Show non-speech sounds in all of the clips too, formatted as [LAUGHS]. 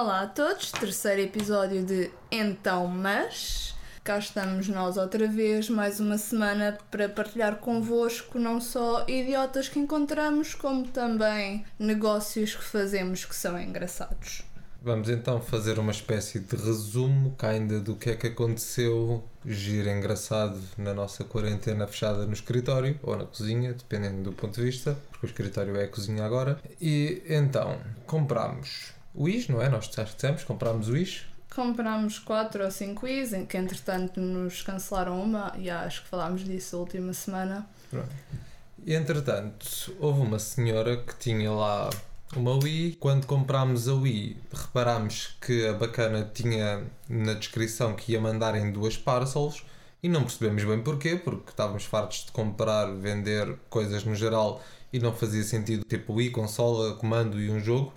Olá a todos, terceiro episódio de Então Mas. Cá estamos nós outra vez, mais uma semana para partilhar convosco não só idiotas que encontramos, como também negócios que fazemos que são engraçados. Vamos então fazer uma espécie de resumo, ainda do que é que aconteceu, giro engraçado na nossa quarentena fechada no escritório ou na cozinha, dependendo do ponto de vista, porque o escritório é a cozinha agora. E então, comprámos o IS, não é? Nós já dissemos, comprámos o IS. Comprámos 4 ou 5 Is, em que entretanto nos cancelaram uma, e acho que falámos disso a última semana. Pronto. Entretanto, houve uma senhora que tinha lá uma Wii. Quando comprámos a Wii, reparámos que a bacana tinha na descrição que ia mandar em duas parcels e não percebemos bem porquê, porque estávamos fartos de comprar, vender coisas no geral e não fazia sentido, tipo Wii, consola, comando e um jogo.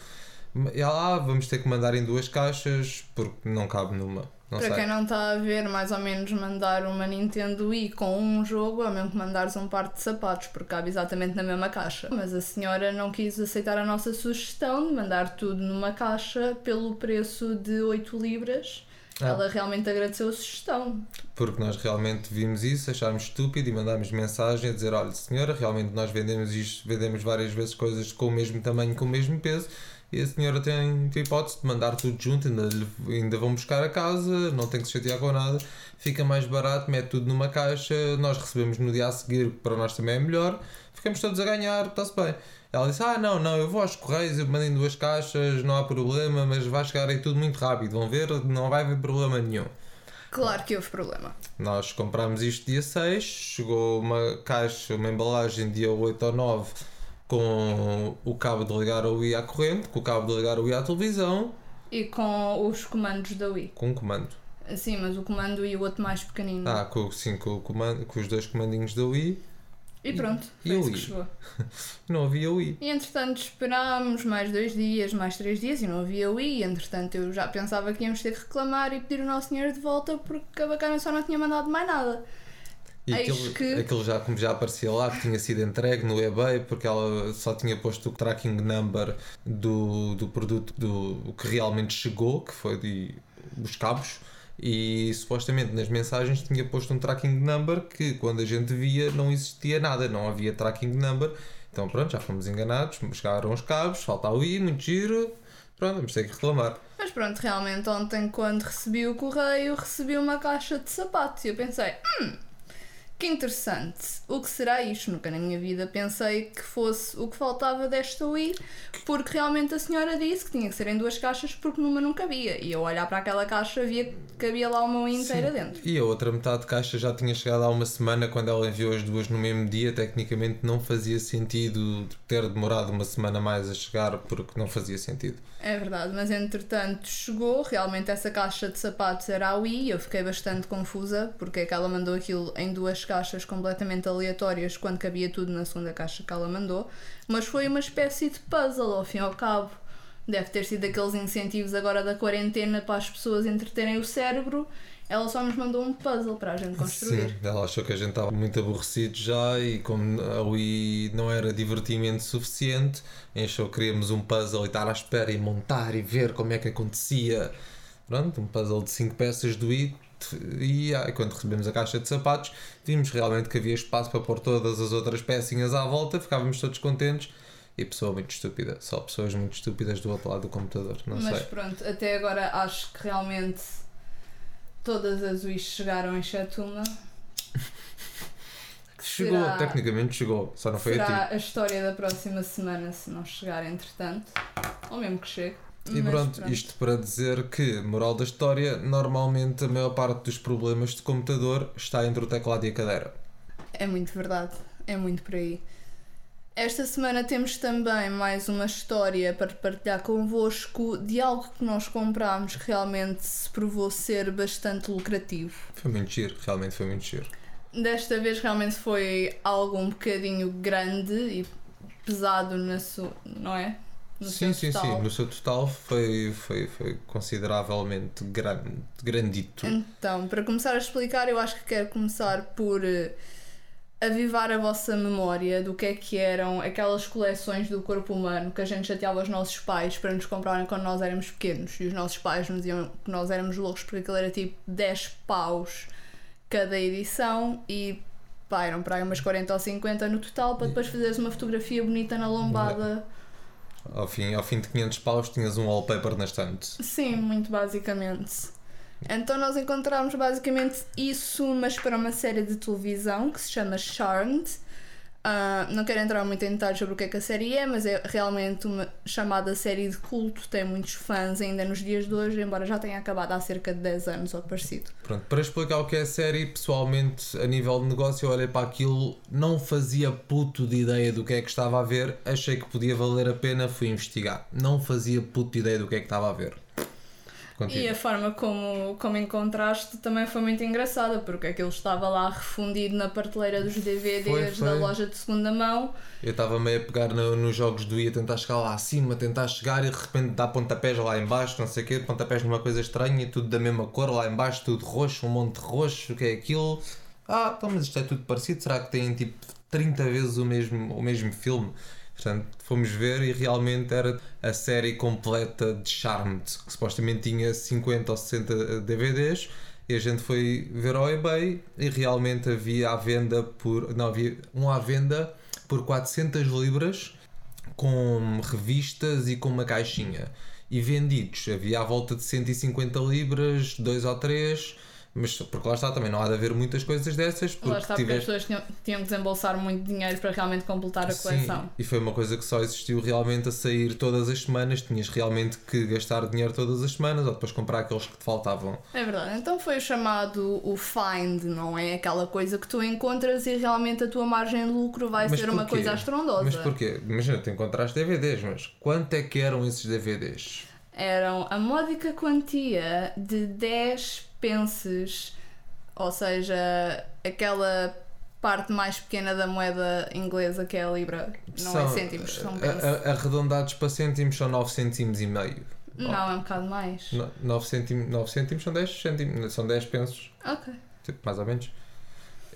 Ah, vamos ter que mandar em duas caixas porque não cabe numa. Não Para sei. quem não está a ver, mais ou menos mandar uma Nintendo Wii com um jogo é mesmo que mandares um par de sapatos, porque cabe exatamente na mesma caixa. Mas a senhora não quis aceitar a nossa sugestão de mandar tudo numa caixa pelo preço de 8 libras. Ah. Ela realmente agradeceu a sugestão. Porque nós realmente vimos isso, achámos estúpido e mandámos mensagem a dizer: olha, senhora, realmente nós vendemos isto, vendemos várias vezes coisas com o mesmo tamanho, com o mesmo peso. E a senhora tem, tem hipótese de mandar tudo junto, ainda, ainda vão buscar a casa, não tem que se chatear com nada, fica mais barato, mete tudo numa caixa, nós recebemos no dia a seguir, que para nós também é melhor, ficamos todos a ganhar, está-se bem. Ela disse: Ah, não, não, eu vou aos correios, eu mando em duas caixas, não há problema, mas vai chegar aí tudo muito rápido, vão ver, não vai haver problema nenhum. Claro que houve problema. Nós comprámos isto dia 6, chegou uma caixa, uma embalagem dia 8 ou 9 com o cabo de ligar o Wii à corrente, com o cabo de ligar o Wii à televisão, E com os comandos da Wii. com um comando. Sim, mas o comando e o outro mais pequenino. Ah, com, sim, com, o comando, com os dois comandinhos da Wii, e pronto, e foi a Wii? chegou. [LAUGHS] não havia Wii. E entretanto esperámos mais dois dias, mais três dias e não havia Wii. E, entretanto eu já pensava que íamos ter que reclamar e pedir o nosso dinheiro de volta porque a bacana só não tinha mandado mais nada. E Eis aquilo, que- aquilo já, como já aparecia lá, que tinha sido entregue no eBay, porque ela só tinha posto o tracking number do, do produto do, que realmente chegou, que foi de, os cabos, e supostamente nas mensagens tinha posto um tracking number que quando a gente via não existia nada, não havia tracking number. Então pronto, já fomos enganados, chegaram os cabos, falta o i, muito giro, pronto, vamos ter que reclamar. Mas pronto, realmente ontem quando recebi o correio recebi uma caixa de sapatos e eu pensei, hum, que interessante, o que será isto? Nunca na minha vida pensei que fosse o que faltava desta Wii, porque realmente a senhora disse que tinha que ser em duas caixas porque numa não cabia. E eu olhar para aquela caixa via que cabia lá uma Wii inteira dentro. E a outra metade de caixa já tinha chegado há uma semana quando ela enviou as duas no mesmo dia. Tecnicamente não fazia sentido ter demorado uma semana mais a chegar porque não fazia sentido. É verdade, mas entretanto chegou, realmente essa caixa de sapatos era a Wii, eu fiquei bastante confusa porque é que ela mandou aquilo em duas caixas completamente aleatórias quando cabia tudo na segunda caixa que ela mandou, mas foi uma espécie de puzzle ao fim e ao cabo. Deve ter sido aqueles incentivos agora da quarentena para as pessoas entreterem o cérebro. Ela só nos mandou um puzzle para a gente construir. Sim, ela achou que a gente estava muito aborrecido já e como a Wii não era divertimento suficiente, achou que queríamos um puzzle e estar à espera e montar e ver como é que acontecia. Pronto, um puzzle de 5 peças do Wii e ah, quando recebemos a caixa de sapatos vimos realmente que havia espaço para pôr todas as outras pecinhas à volta, ficávamos todos contentes e pessoa muito estúpida, só pessoas muito estúpidas do outro lado do computador, não Mas sei. pronto, até agora acho que realmente todas as Wish chegaram, exceto uma. [LAUGHS] Chegou, será- tecnicamente chegou, só não foi a ti. Será a história da próxima semana se não chegar entretanto. Ou mesmo que chegue. E Mas pronto, isto para dizer que, moral da história, normalmente a maior parte dos problemas de computador está entre o teclado e a cadeira. É muito verdade. É muito por aí. Esta semana temos também mais uma história para partilhar convosco de algo que nós comprámos que realmente se provou ser bastante lucrativo. Foi muito giro, realmente foi muito giro. Desta vez realmente foi algo um bocadinho grande e pesado na sua, não é? No sim, seu sim, total. sim. No seu total foi, foi, foi consideravelmente grande, grandito. Então, para começar a explicar, eu acho que quero começar por eh, avivar a vossa memória do que é que eram aquelas coleções do corpo humano que a gente chateava os nossos pais para nos comprarem quando nós éramos pequenos e os nossos pais nos diziam que nós éramos loucos porque aquilo era tipo 10 paus cada edição e pá, eram para aí umas 40 ou 50 no total para depois fazeres uma fotografia bonita na lombada. Ao fim, ao fim de 500 paus tinhas um wallpaper na estante. Sim, muito basicamente. Então nós encontramos basicamente isso, mas para uma série de televisão que se chama Charmed. Uh, não quero entrar muito em detalhes sobre o que é que a série é, mas é realmente uma chamada série de culto, tem muitos fãs ainda nos dias de hoje, embora já tenha acabado há cerca de 10 anos ou parecido. Pronto, para explicar o que é a série, pessoalmente, a nível de negócio, eu olhei para aquilo, não fazia puto de ideia do que é que estava a ver, achei que podia valer a pena, fui investigar. Não fazia puto de ideia do que é que estava a ver. E a forma como, como encontraste também foi muito engraçada, porque aquilo estava lá refundido na prateleira dos DVDs foi, foi. da loja de segunda mão. Eu estava meio a pegar no, nos jogos do ia tentar chegar lá acima, tentar chegar e de repente dá pontapés lá embaixo, não sei o quê, pontapés numa coisa estranha, tudo da mesma cor, lá embaixo tudo roxo, um monte de roxo, o que é aquilo? Ah, então mas isto é tudo parecido, será que tem tipo 30 vezes o mesmo, o mesmo filme? Portanto, fomos ver e realmente era a série completa de Charmed, que supostamente tinha 50 ou 60 DVDs. E a gente foi ver ao eBay e realmente havia à venda por. Não, havia um à venda por 400 libras com revistas e com uma caixinha. E vendidos havia à volta de 150 libras, dois ou três mas porque lá está, também não há de haver muitas coisas dessas. Porque lá está, porque tiveste... as pessoas tinham, tinham que desembolsar muito dinheiro para realmente completar a coleção. Sim, e foi uma coisa que só existiu realmente a sair todas as semanas. Tinhas realmente que gastar dinheiro todas as semanas ou depois comprar aqueles que te faltavam. É verdade, então foi o chamado o find, não é? Aquela coisa que tu encontras e realmente a tua margem de lucro vai mas ser porquê? uma coisa astrondosa. Mas porquê? Imagina, tu encontraste DVDs, mas quanto é que eram esses DVDs? Eram a módica quantia de 10 penses, ou seja, aquela parte mais pequena da moeda inglesa que é a libra, não é são, é cêntimos, são pensos. Arredondados para cêntimos são 9 cêntimos e meio. Não, é um bocado mais. 9 cêntimos, 9 cêntimos são 10 cêntimos, são 10 pensos. Ok. Tipo, mais ou menos.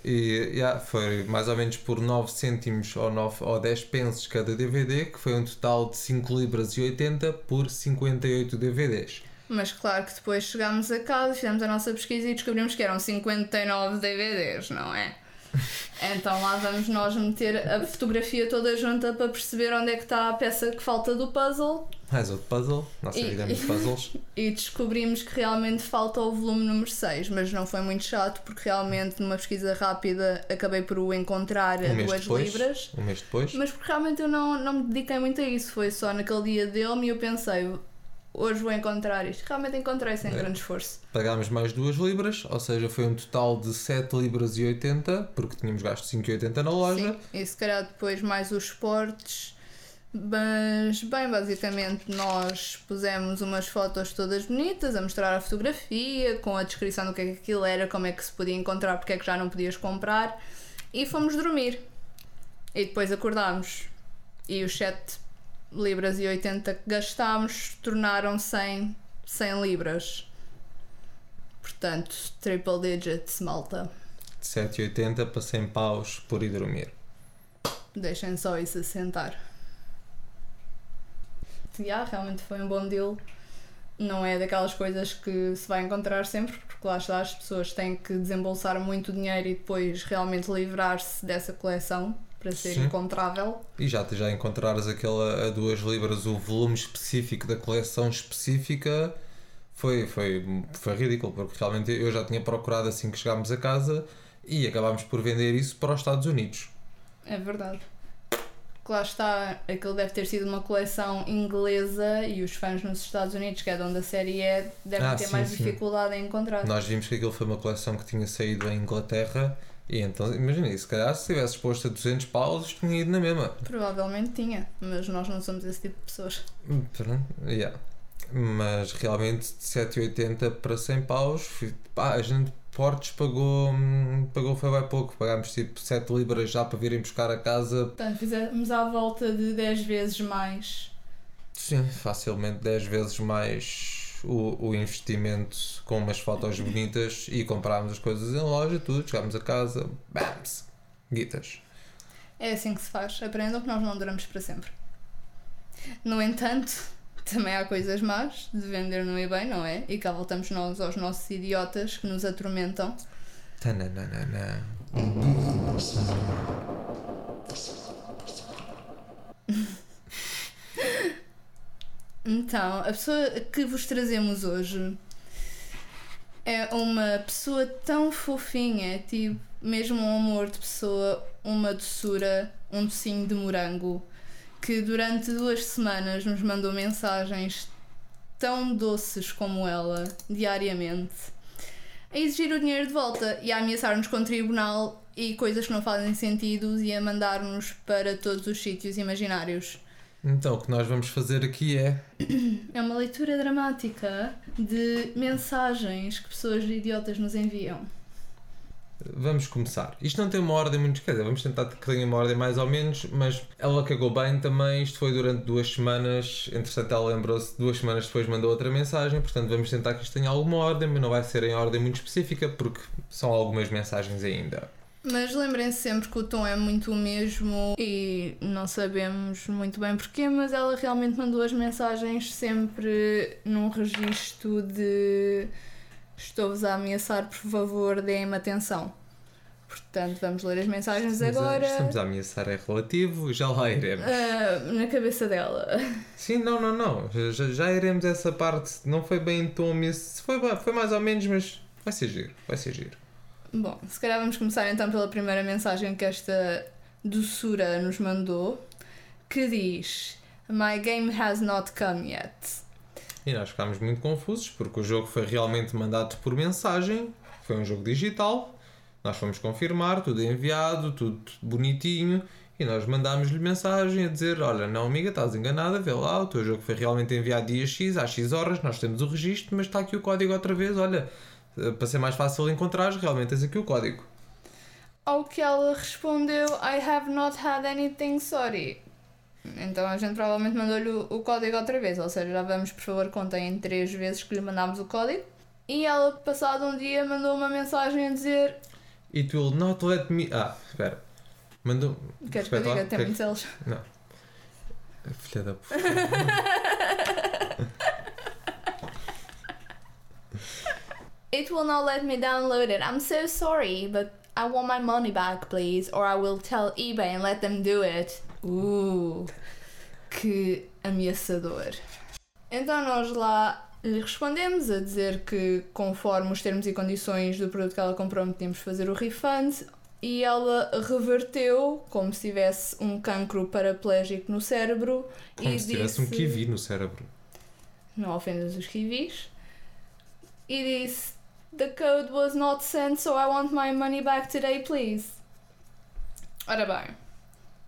E yeah, foi mais ou menos por 9 cêntimos ou, 9, ou 10 pensos cada DVD, que foi um total de 5 libras e 80 por 58 DVDs. Mas claro que depois chegámos a casa, fizemos a nossa pesquisa e descobrimos que eram 59 DVDs, não é? [LAUGHS] Então lá vamos nós meter a fotografia toda junta para perceber onde é que está a peça que falta do puzzle. Mais outro puzzle, nossa e, vida é de [LAUGHS] puzzles. E descobrimos que realmente falta o volume número 6, mas não foi muito chato porque realmente numa pesquisa rápida acabei por o encontrar um a duas depois, libras. Um mês depois. Mas porque realmente eu não, não me dediquei muito a isso, foi só naquele dia dele e eu pensei, hoje vou encontrar isto. Realmente encontrei sem é. grande esforço. Pagámos mais 2 libras, ou seja, foi um total de 7 libras e 80, porque tínhamos gasto 5,80 na loja. Sim, e se calhar depois mais os esportes. Mas, bem, basicamente nós pusemos umas fotos todas bonitas a mostrar a fotografia, com a descrição do que é que aquilo era, como é que se podia encontrar, porque é que já não podias comprar, e fomos dormir. E depois acordámos. E os 7 libras e 80 que gastámos tornaram-se em 100 libras. Portanto, triple digits, malta. 7,80 para 100 paus por ir dormir. Deixem só isso assentar. Yeah, realmente foi um bom deal. Não é daquelas coisas que se vai encontrar sempre, porque lá está, as pessoas têm que desembolsar muito dinheiro e depois realmente livrar-se dessa coleção para ser Sim. encontrável. E já, já encontrares aquela a duas libras, o volume específico da coleção específica, foi, foi, foi ridículo, porque realmente eu já tinha procurado assim que chegámos a casa e acabámos por vender isso para os Estados Unidos. É verdade. Lá está, aquilo deve ter sido uma coleção inglesa e os fãs nos Estados Unidos, que é de onde a série é, devem ah, ter sim, mais sim. dificuldade em encontrar. Nós vimos que aquilo foi uma coleção que tinha saído em Inglaterra e então, imagina, se calhar se tivesse exposto a 200 paus, tinha ido na mesma. Provavelmente tinha, mas nós não somos esse tipo de pessoas. Pronto, yeah. Mas realmente de 7,80 para 100 paus, pá, a gente Fortes pagou, pagou foi bem pouco, pagámos tipo 7 libras já para virem buscar a casa. Portanto, fizemos à volta de 10 vezes mais. Sim, facilmente 10 vezes mais o, o investimento com umas fotos bonitas e comprámos as coisas em loja, tudo, chegámos a casa, bams! Guitas. É assim que se faz. Aprendam que nós não duramos para sempre. No entanto, também há coisas más de vender no eBay, não é? E cá voltamos nós aos nossos idiotas que nos atormentam. Tananana. Então, a pessoa que vos trazemos hoje é uma pessoa tão fofinha, tipo, mesmo um amor de pessoa, uma doçura, um docinho de morango, que durante duas semanas nos mandou mensagens tão doces como ela, diariamente, a exigir o dinheiro de volta e a ameaçar-nos com tribunal e coisas que não fazem sentido e a mandar-nos para todos os sítios imaginários. Então, o que nós vamos fazer aqui é. É uma leitura dramática de mensagens que pessoas idiotas nos enviam. Vamos começar. Isto não tem uma ordem muito. Quer dizer, vamos tentar que tenha uma ordem mais ou menos, mas ela cagou bem também. Isto foi durante duas semanas. Entretanto, ela lembrou-se, duas semanas depois mandou outra mensagem. Portanto, vamos tentar que isto tenha alguma ordem, mas não vai ser em ordem muito específica, porque são algumas mensagens ainda. Mas lembrem-se sempre que o tom é muito o mesmo e não sabemos muito bem porquê, mas ela realmente mandou as mensagens sempre num registro de estou-vos a ameaçar, por favor, deem-me atenção. Portanto, vamos ler as mensagens Estamos a- agora. estamos a ameaçar é relativo, já lá iremos. ah, na cabeça dela. [LAUGHS] Sim, não, não, não. Já, já iremos a essa parte. Não foi bem em tom, foi, foi mais ou menos, mas vai ser giro, vai ser giro. Bom, se calhar vamos começar então pela primeira mensagem que esta doçura nos mandou, que diz: My game has not come yet. E nós ficámos muito confusos porque o jogo foi realmente mandado por mensagem, foi um jogo digital, nós fomos confirmar, tudo enviado, tudo bonitinho, e nós mandámos-lhe mensagem a dizer: Olha, não, amiga, estás enganada, vê lá, o teu jogo foi realmente enviado dia X, às X horas, nós temos o registro, mas está aqui o código outra vez, olha, para ser mais fácil encontrar, realmente tens aqui o código. Ao que ela respondeu: I have not had anything, sorry. Então a gente provavelmente mandou-lhe o, o código outra vez, ou seja, já vamos, por favor, contem três vezes que lhe mandámos o código. E ela, passado um dia, mandou uma mensagem a dizer: It will not let me. Ah, espera. Mandou. Queres que eu diga? Tem muitos eles. [LAUGHS] Filha da puta. It will not let me download it. I'm so sorry, but I want my money back, please, or I will tell eBay and let them do it. Uh, que ameaçador. Então nós lá lhe respondemos a dizer que, conforme os termos e condições do produto que ela comprou, de fazer o refund. E ela reverteu, como se tivesse um cancro paraplégico no cérebro. Como e se tivesse um disse- kiwi no cérebro. não ofendas os kiwis. E disse: The code was not sent, so I want my money back today, please. Ora bem,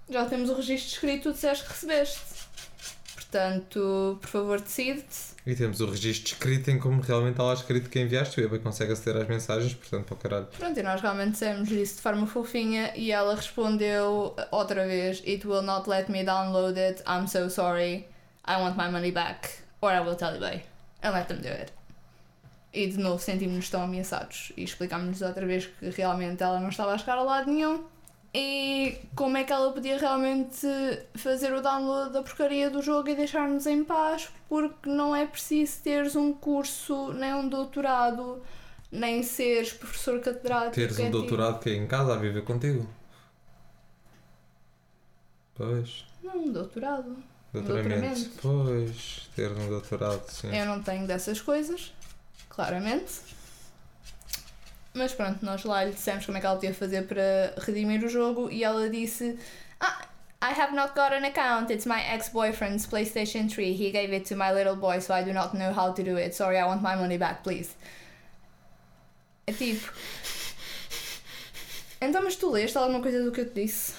já temos o registro escrito, tu disseste que recebeste. Portanto, por favor, decide-te. E temos o registro escrito em como realmente está lá escrito que enviaste. O eBay consegue aceder às mensagens, portanto, para o caralho. Pronto, e nós realmente dissemos isso de forma fofinha e ela respondeu outra vez: It will not let me download it. I'm so sorry. I want my money back. Or I will tell eBay. And let them do it. E de novo sentimos-nos tão ameaçados e explicámos-nos outra vez que realmente ela não estava a chegar a lado nenhum. E como é que ela podia realmente fazer o download da porcaria do jogo e deixar-nos em paz? Porque não é preciso teres um curso, nem um doutorado, nem seres professor catedrático. Teres é um tipo- doutorado que é em casa a viver contigo. Pois. Não, um doutorado. Doutoramento. doutoramento. Pois. Ter um doutorado, sim. Eu não tenho dessas coisas, claramente. Mas pronto, nós lá lhe dissemos como é que ela podia fazer para redimir o jogo e ela disse: Ah, I have not got an account. It's my ex-boyfriend's PlayStation 3. He gave it to my little boy, so I do not know how to do it. Sorry, I want my money back, please. É tipo. Então, mas tu leste alguma coisa do que eu te disse?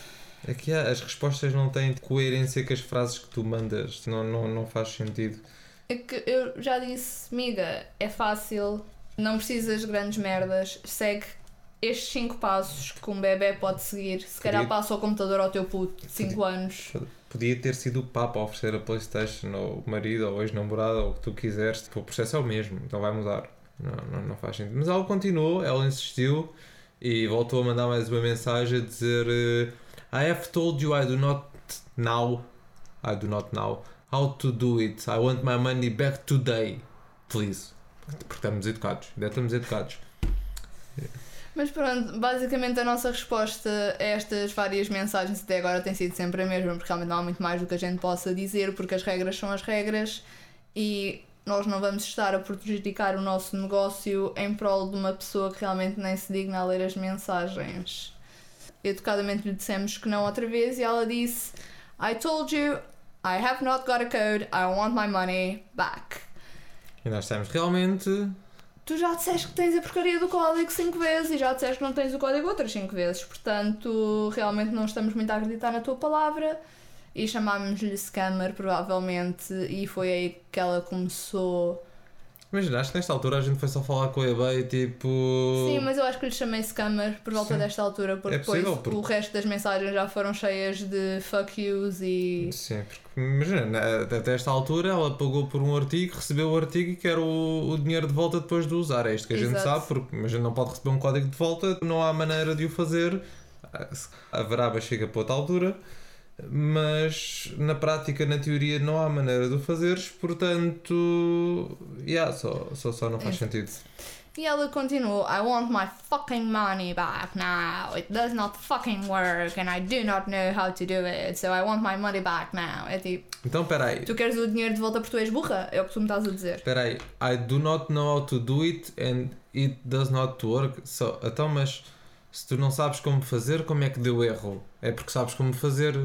É as respostas não têm coerência com as frases que tu mandas. Não, não, não faz sentido. É que eu já disse, miga, é fácil, não precisas de grandes merdas, segue estes 5 passos que um bebê pode seguir. Se calhar Podia- passa o computador ao teu puto de 5 anos. Podia ter sido o Papa a oferecer a Playstation, ou o marido, ou o ex-namorado, ou o que tu quiseres. Tipo, o processo é o mesmo, então vai mudar. Não, não, não faz sentido. Mas ela continuou, ela insistiu, e voltou a mandar mais uma mensagem a dizer eh, I have told you I do not now I do not know how to do it. I want my money back today. Please. Porque estamos educados. Ainda estamos educados. Mas pronto, basicamente a nossa resposta a estas várias mensagens até agora tem sido sempre a mesma, porque realmente não há muito mais do que a gente possa dizer, porque as regras são as regras e nós não vamos estar a prejudicar o nosso negócio em prol de uma pessoa que realmente nem se digna a ler as mensagens. Educadamente lhe dissemos que não outra vez e ela disse: I told you, I have not got a code, I want my money back. E nós estamos realmente. Tu já disseste que tens a porcaria do código 5 vezes e já disseste que não tens o código outras 5 vezes, portanto, realmente não estamos muito a acreditar na tua palavra e chamámos-lhe scammer, provavelmente, e foi aí que ela começou. Imagina, acho que nesta altura a gente foi só falar com o eBay, tipo. Sim, mas eu acho que lhe chamei scammer por volta Sim. desta altura, porque É possível, depois porque- o resto das mensagens já foram cheias de fuck yous e. Sim, porque imagina, até esta altura ela pagou por um artigo, recebeu o artigo e quer o, o dinheiro de volta depois de usar. É isto que a gente Exato. sabe, porque a gente não pode receber um código de volta, não há maneira de o fazer. A veraba chega para outra altura, mas na prática, na teoria, não há maneira de o fazeres, portanto, yeah, só, só, só não faz sentido. E ela continuou: I want my fucking money back now. It does not fucking work and I do not know how to do it, so I want my money back now. É tipo, Então, peraí. tu queres o dinheiro de volta porque tu és burra? É o que tu me estás a dizer. Espera aí, I do not know how to do it and it does not work. So, então, mas se tu não sabes como fazer, como é que deu erro? É porque sabes como fazer.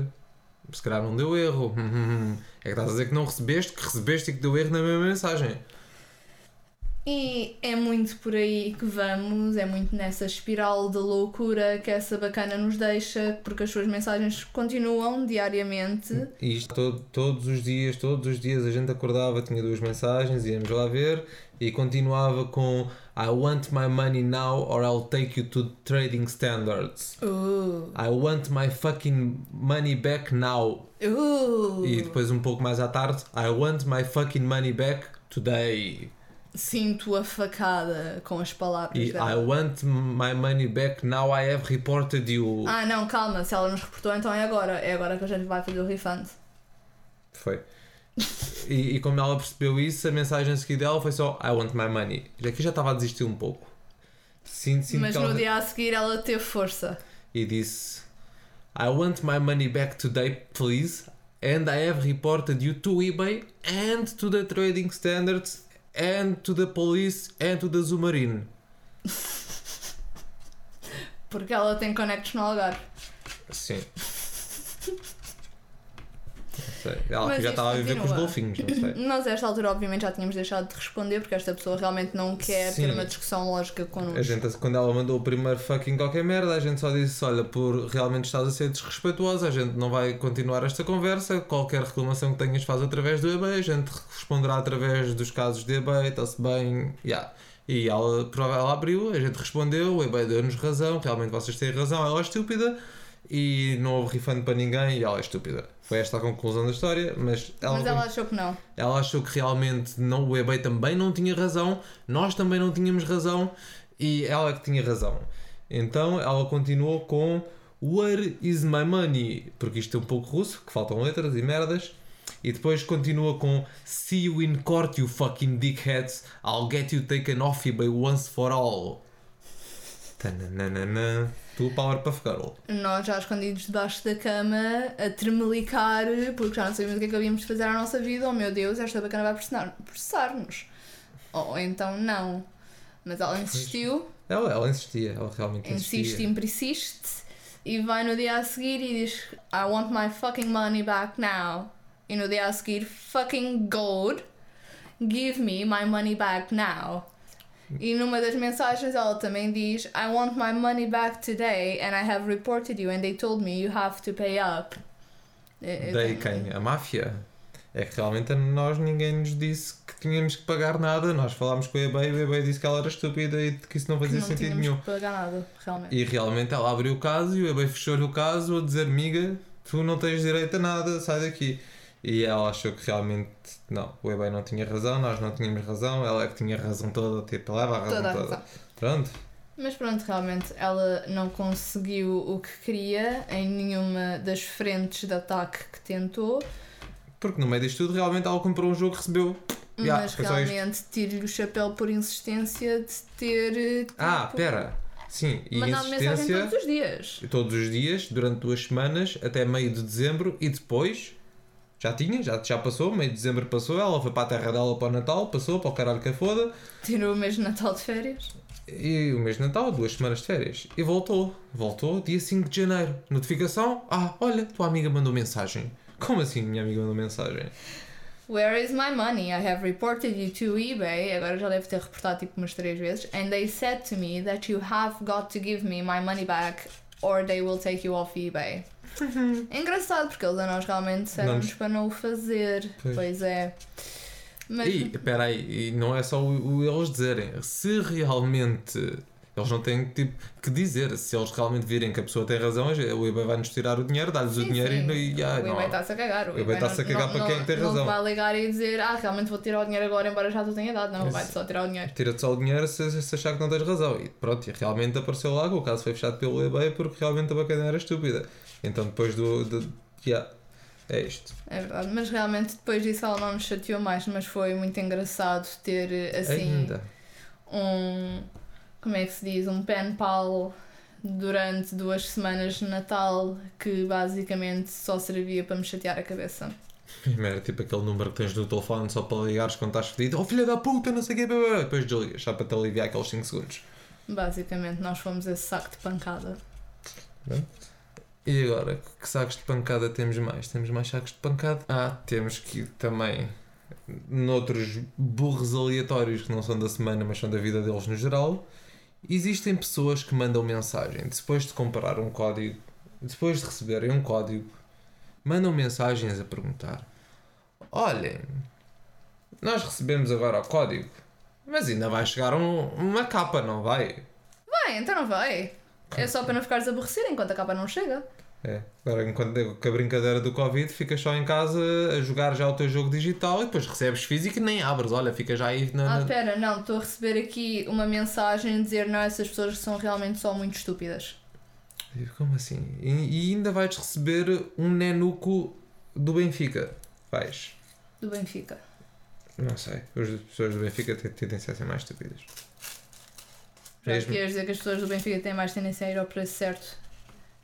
Se calhar não deu erro. É que estás a dizer que não recebeste, que recebeste e que deu erro na mesma mensagem. E é muito por aí que vamos, é muito nessa espiral de loucura que essa bacana nos deixa, porque as suas mensagens continuam diariamente. E isto to- todos os dias, todos os dias a gente acordava, tinha duas mensagens, íamos lá ver e continuava com I want my money now or I'll take you to trading standards. Uh, I want my fucking money back now. uh. E depois um pouco mais à tarde, I want my fucking money back today. Sinto a facada com as palavras E I dela. want my money back now I have reported you. Ah, não, calma, se ela nos reportou, então é agora. É agora que a gente vai fazer o refund. Foi. E, e como ela percebeu isso, a mensagem a seguir dela foi só I want my money. Aqui já estava a desistir um pouco. Sinto, sinto Mas que ela... no dia a seguir ela teve força. E disse I want my money back today, please. And I have reported you to eBay and to the trading standards and to the police and to the Zumarine. Porque ela tem connects no Algarve. Sim. [LAUGHS] Sei. Ela Mas já estava a viver com os golfinhos, não sei. [CLEARS THROAT] Nós, a esta altura, obviamente, já tínhamos deixado de responder porque esta pessoa realmente não quer Sim. ter uma discussão lógica connosco. A gente, quando ela mandou o primeiro fucking qualquer merda, a gente só disse: Olha, por realmente estás a ser desrespeituosa, a gente não vai continuar esta conversa. Qualquer reclamação que tenhas, faz através do eBay. A gente responderá através dos casos de eBay, está-se bem. Yeah. E ela, ela abriu, a gente respondeu, o eBay deu-nos razão, realmente vocês têm razão, ela é estúpida. E não houve refund para ninguém e ela é estúpida. Foi esta a conclusão da história, mas ela, Mas ela achou que não. ela achou que realmente não, o eBay também não tinha razão, nós também não tínhamos razão e ela é que tinha razão. Então ela continuou com Where is my money? Porque isto é um pouco russo, que faltam letras e merdas. E depois continua com See you in court, you fucking dickheads. I'll get you taken off eBay once for all. Tananana. Tu, Powerpuff Girl. Nós já escondidos debaixo da cama, a tremelicar, porque já não sabíamos o que é que havíamos de fazer à nossa vida. Oh meu Deus, esta bacana vai processar- processar-nos. Ou então não. Mas ela insistiu, Ela, ela insistia, ela realmente insistia. insiste e persiste, e vai no dia a seguir e diz: I want my fucking money back now. E no dia a seguir, fucking gold, give me my money back now. E numa das mensagens ela também diz: I want my money back today and I have reported you and they told me you have to pay up. É- é- Daí quem? A máfia? É que realmente a nós ninguém nos disse que tínhamos que pagar nada. Nós falámos com o eBay e o eBay disse que ela era estúpida e que isso não fazia não sentido nenhum. que pagar nada, realmente. E realmente ela abriu o caso e o eBay fechou-lhe o caso a dizer: Amiga, tu não tens direito a nada, sai daqui. E ela achou que realmente não, o eBay não tinha razão, nós não tínhamos razão, ela é que tinha razão toda, tipo, leva a razão Toda toda. razão. Pronto. Mas pronto, realmente ela não conseguiu o que queria em nenhuma das frentes de ataque que tentou, Porque no meio disto tudo, realmente ela comprou um jogo que recebeu. Mas isto. realmente tiro-lhe o chapéu por insistência de ter. tipo, Ah, pera. Sim, e mensagem insistência todos os dias. todos os dias, durante duas semanas, até meio de dezembro, e depois já tinha, já, já passou, meio de dezembro passou, ela foi para a terra dela para o Natal, passou para o caralho que a foda, Tirou o mês de Natal de férias. e o mês de Natal, duas semanas de férias, e voltou, voltou dia 5 de janeiro. Notificação: Ah, olha, tua amiga mandou mensagem. Como assim, minha amiga mandou mensagem? Where is my money? I have reported you to eBay. Agora já deve ter reportado tipo umas três vezes. And they said to me that you have got to give me my money back or they will take you off eBay. É engraçado porque eles a nós realmente Não- para não o fazer. Pois. Pois, é. Mas E, espera aí, e não é só o, o eles dizerem, se realmente eles não têm tipo, que dizer, se eles realmente virem que a pessoa tem razão, o eBay vai-nos tirar o dinheiro, dá-lhes o dinheiro sim. e, e ah, o não. eBay está-se a cagar. O eBay está-se a cagar para quem é que tem razão. Não vai ligar e dizer, ah, realmente vou tirar o dinheiro agora, embora já tu tenha dado. Não, Isso. vai só tirar o dinheiro. Tira-te só o dinheiro se, se achar que não tens razão. E pronto, e realmente apareceu lá o caso foi fechado pelo eBay porque realmente a bacana era estúpida. Então depois do. do yeah, é isto. É verdade. Mas realmente depois disso ela não nos chateou mais, mas foi muito engraçado ter assim. Ainda. um. Como é que se diz? Um pen pal durante duas semanas de Natal que basicamente só servia para me chatear a cabeça. [LAUGHS] Era tipo aquele número que tens no telefone só para ligares quando estás fedido. Oh filha da puta, não sei o quê. blá. Depois desligas, só para te aliviar aqueles 5 segundos. Basicamente, nós fomos esse saco de pancada. E agora, que sacos de pancada temos mais? Temos mais sacos de pancada? Ah, temos que também, noutros burros aleatórios que não são da semana, mas são da vida deles no geral, existem pessoas que mandam mensagem depois de comprar um código, depois de receberem um código, mandam mensagens a perguntar: Olhem, nós recebemos agora o código, mas ainda vai chegar um- uma capa, não vai? Vai, então não vai. É só para não ficares aborrecido enquanto a capa não chega. É, agora enquanto com a brincadeira do Covid ficas só em casa a jogar já o teu jogo digital e depois recebes físico e nem abres, olha, fica já aí na. Ah, na- pera, não, estou a receber aqui uma mensagem a dizer não, essas pessoas são realmente só muito estúpidas. Como assim? E, e ainda vais receber um nenuco do Benfica. Vais. Do Benfica. Não sei. As pessoas do Benfica tendência a ser mais estúpidas. Queres dizer que as pessoas do Benfica têm mais tendência a ir ao preço certo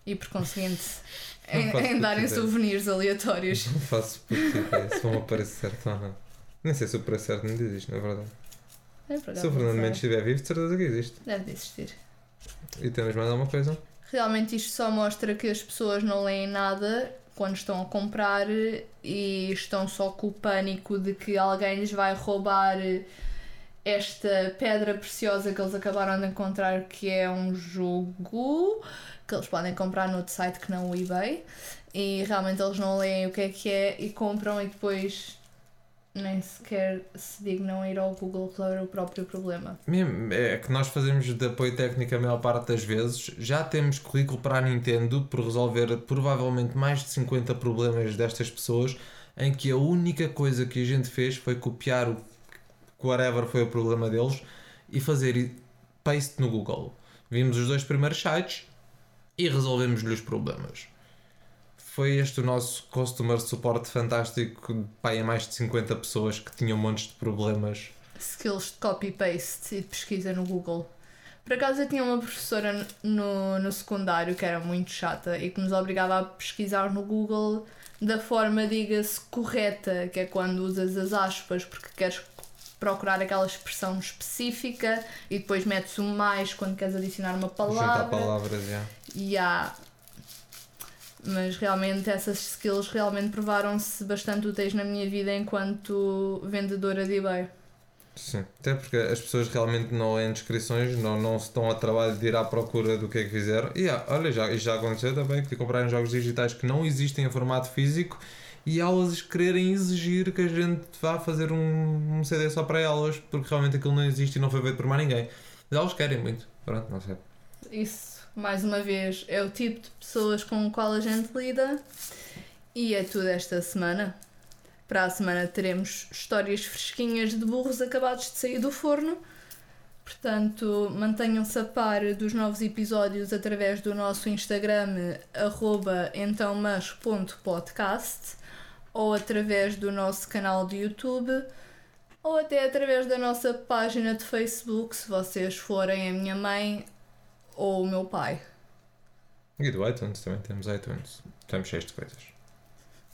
e por conseguinte em, em darem souvenirs aleatórios. Não faço ideia se vão ao preço certo ou não. Nem sei se o preço certo não existe, na verdade. É, por acaso, Se o Fernando Mendes estiver vivo, de certeza que existe. Deve de existir. E temos mais alguma coisa? Realmente isto só mostra que as pessoas não leem nada quando estão a comprar e estão só com o pânico de que alguém lhes vai roubar esta pedra preciosa que eles acabaram de encontrar que é um jogo que eles podem comprar noutro site que não o eBay e realmente eles não leem o que é que é e compram e depois nem sequer se dignam ir ao Google resolver o próprio problema. É que nós fazemos de apoio técnico a maior parte das vezes. Já temos currículo para a Nintendo por resolver provavelmente mais de 50 problemas destas pessoas, em que a única coisa que a gente fez foi copiar o whatever foi o problema deles e fazer paste no Google. Vimos os dois primeiros sites e resolvemos-lhe os problemas. Foi este o nosso customer support fantástico, pá, é mais de 50 pessoas que tinham montes de problemas. skills de copy-paste e de pesquisa no Google. Por acaso eu tinha uma professora no, no secundário que era muito chata e que nos obrigava a pesquisar no Google da forma, diga-se, correta, que é quando usas as aspas porque queres procurar aquela expressão específica e depois metes um mais quando queres adicionar uma Juntar palavra. palavras, já. E há. Mas realmente essas skills realmente provaram-se bastante úteis na minha vida enquanto vendedora de eBay. Sim, até porque as pessoas realmente não leem descrições, não, não se estão a trabalho de ir à procura do que é que fizeram. E ah, olha, já, já aconteceu também, que comprarem jogos digitais que não existem em formato físico e elas quererem exigir que a gente vá fazer um, um CD só para elas, porque realmente aquilo não existe e não foi feito por mais ninguém. Mas elas querem muito. Pronto, não sei. Isso, mais uma vez, é o tipo de pessoas com o qual a gente lida. E é tudo esta semana. Para a semana teremos histórias fresquinhas de burros acabados de sair do forno. Portanto, mantenham-se a par dos novos episódios através do nosso Instagram, arroba entãomas.podcast, ou através do nosso canal de YouTube, ou até através da nossa página de Facebook, se vocês forem a minha mãe ou o meu pai. E do iTunes também temos iTunes. Estamos cheios de coisas.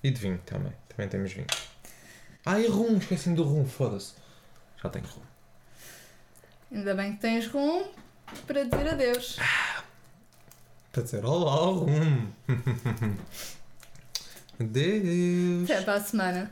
E de vinho também. Também temos vinho. Ah, e rum, esqueci-me do rum, foda-se. Já tenho rum. Ainda bem que tens rum para dizer adeus. Para dizer olá, rum. [LAUGHS] Adeus. Até para a semana.